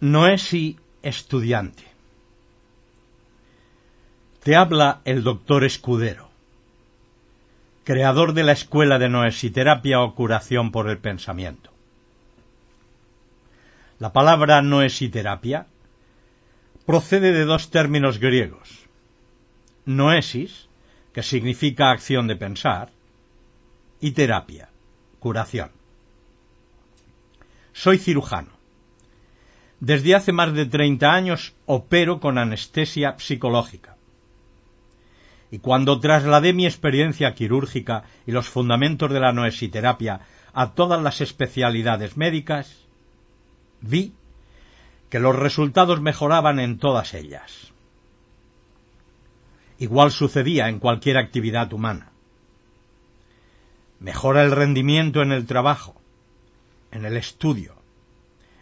Noesi estudiante. Te habla el doctor Escudero, creador de la escuela de noesiterapia o curación por el pensamiento. La palabra noesiterapia procede de dos términos griegos. Noesis, que significa acción de pensar, y terapia, curación. Soy cirujano desde hace más de 30 años opero con anestesia psicológica. Y cuando trasladé mi experiencia quirúrgica y los fundamentos de la noesiterapia a todas las especialidades médicas, vi que los resultados mejoraban en todas ellas. Igual sucedía en cualquier actividad humana. Mejora el rendimiento en el trabajo, en el estudio,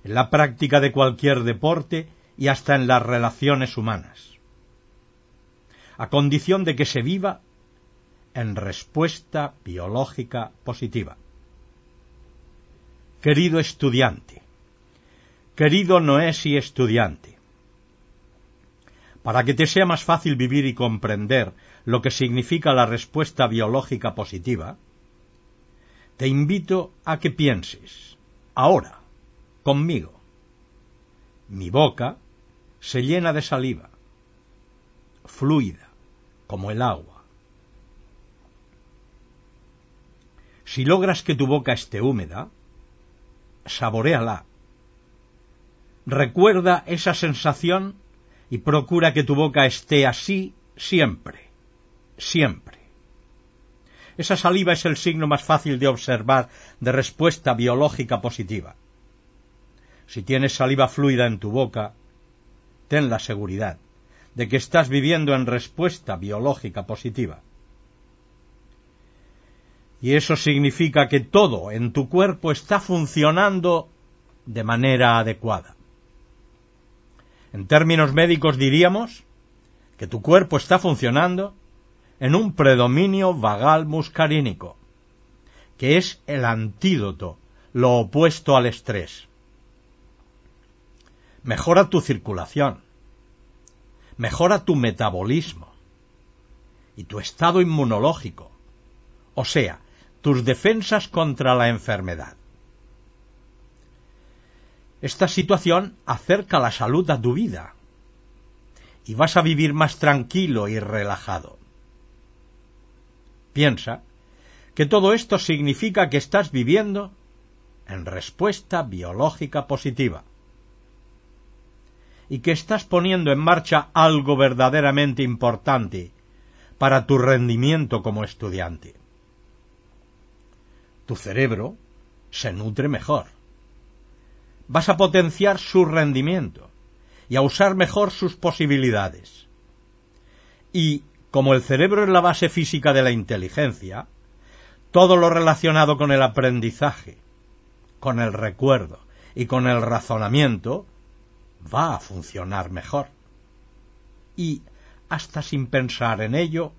en la práctica de cualquier deporte y hasta en las relaciones humanas, a condición de que se viva en respuesta biológica positiva. Querido estudiante, querido Noesi estudiante, para que te sea más fácil vivir y comprender lo que significa la respuesta biológica positiva, te invito a que pienses, ahora, conmigo. Mi boca se llena de saliva, fluida, como el agua. Si logras que tu boca esté húmeda, saboreala. Recuerda esa sensación y procura que tu boca esté así siempre, siempre. Esa saliva es el signo más fácil de observar de respuesta biológica positiva. Si tienes saliva fluida en tu boca, ten la seguridad de que estás viviendo en respuesta biológica positiva. Y eso significa que todo en tu cuerpo está funcionando de manera adecuada. En términos médicos diríamos que tu cuerpo está funcionando en un predominio vagal muscarínico, que es el antídoto, lo opuesto al estrés mejora tu circulación, mejora tu metabolismo. Y tu estado inmunológico, o sea, tus defensas contra la enfermedad. Esta situación acerca la salud a tu vida. Y vas a vivir más tranquilo y relajado. Piensa que todo esto significa que estás viviendo en respuesta biológica positiva y que estás poniendo en marcha algo verdaderamente importante para tu rendimiento como estudiante. Tu cerebro se nutre mejor. Vas a potenciar su rendimiento y a usar mejor sus posibilidades. Y, como el cerebro es la base física de la inteligencia, todo lo relacionado con el aprendizaje, con el recuerdo y con el razonamiento va a funcionar mejor. Y, hasta sin pensar en ello,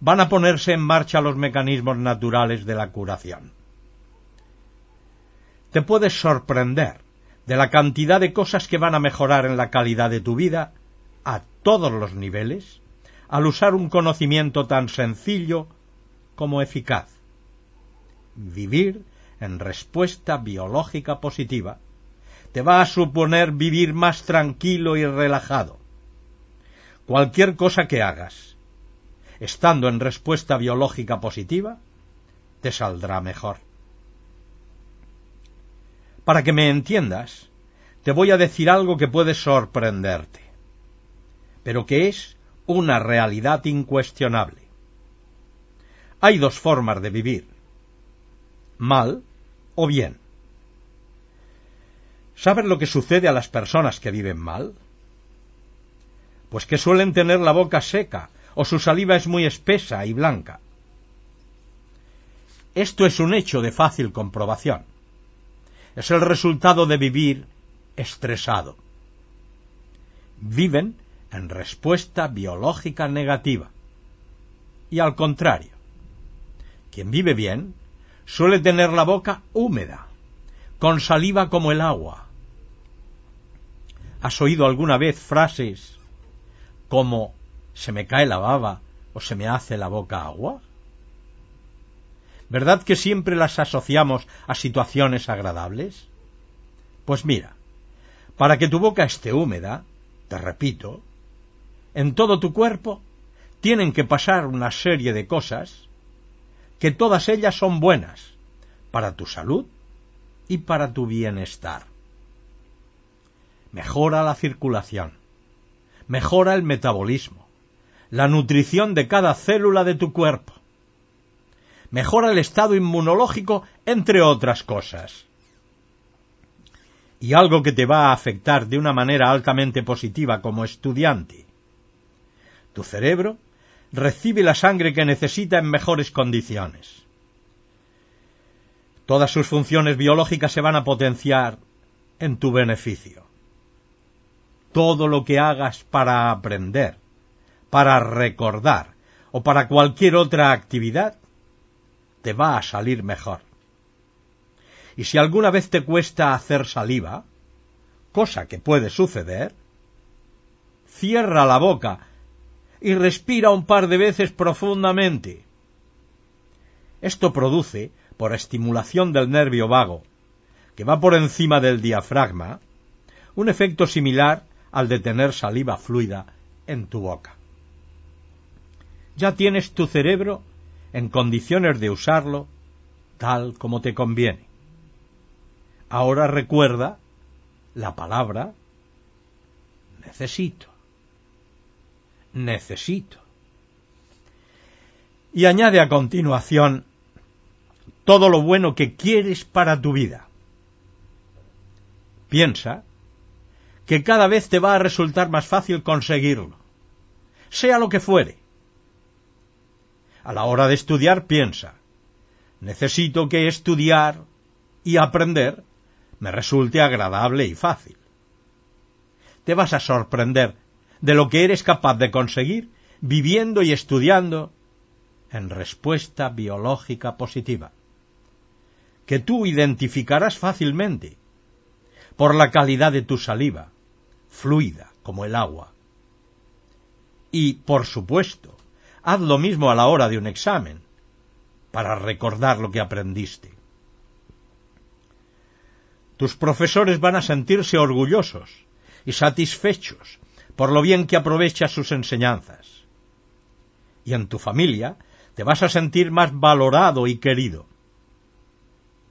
van a ponerse en marcha los mecanismos naturales de la curación. Te puedes sorprender de la cantidad de cosas que van a mejorar en la calidad de tu vida a todos los niveles al usar un conocimiento tan sencillo como eficaz. Vivir en respuesta biológica positiva te va a suponer vivir más tranquilo y relajado. Cualquier cosa que hagas, estando en respuesta biológica positiva, te saldrá mejor. Para que me entiendas, te voy a decir algo que puede sorprenderte, pero que es una realidad incuestionable. Hay dos formas de vivir, mal o bien. ¿Sabes lo que sucede a las personas que viven mal? Pues que suelen tener la boca seca o su saliva es muy espesa y blanca. Esto es un hecho de fácil comprobación. Es el resultado de vivir estresado. Viven en respuesta biológica negativa. Y al contrario, quien vive bien suele tener la boca húmeda, con saliva como el agua. ¿Has oído alguna vez frases como se me cae la baba o se me hace la boca agua? ¿Verdad que siempre las asociamos a situaciones agradables? Pues mira, para que tu boca esté húmeda, te repito, en todo tu cuerpo tienen que pasar una serie de cosas que todas ellas son buenas para tu salud y para tu bienestar. Mejora la circulación, mejora el metabolismo, la nutrición de cada célula de tu cuerpo, mejora el estado inmunológico, entre otras cosas. Y algo que te va a afectar de una manera altamente positiva como estudiante. Tu cerebro recibe la sangre que necesita en mejores condiciones. Todas sus funciones biológicas se van a potenciar en tu beneficio. Todo lo que hagas para aprender, para recordar o para cualquier otra actividad, te va a salir mejor. Y si alguna vez te cuesta hacer saliva, cosa que puede suceder, cierra la boca y respira un par de veces profundamente. Esto produce, por estimulación del nervio vago, que va por encima del diafragma, un efecto similar al de tener saliva fluida en tu boca. Ya tienes tu cerebro en condiciones de usarlo tal como te conviene. Ahora recuerda la palabra necesito necesito. Y añade a continuación todo lo bueno que quieres para tu vida. Piensa que cada vez te va a resultar más fácil conseguirlo, sea lo que fuere. A la hora de estudiar piensa, necesito que estudiar y aprender me resulte agradable y fácil. Te vas a sorprender de lo que eres capaz de conseguir viviendo y estudiando en respuesta biológica positiva, que tú identificarás fácilmente por la calidad de tu saliva, fluida como el agua. Y, por supuesto, haz lo mismo a la hora de un examen, para recordar lo que aprendiste. Tus profesores van a sentirse orgullosos y satisfechos por lo bien que aprovechas sus enseñanzas. Y en tu familia te vas a sentir más valorado y querido.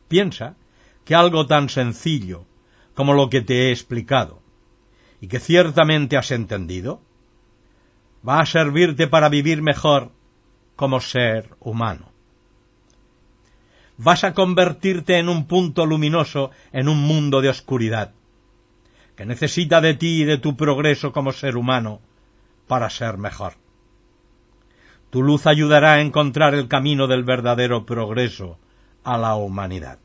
Piensa que algo tan sencillo como lo que te he explicado, y que ciertamente has entendido, va a servirte para vivir mejor como ser humano. Vas a convertirte en un punto luminoso en un mundo de oscuridad que necesita de ti y de tu progreso como ser humano para ser mejor. Tu luz ayudará a encontrar el camino del verdadero progreso a la humanidad.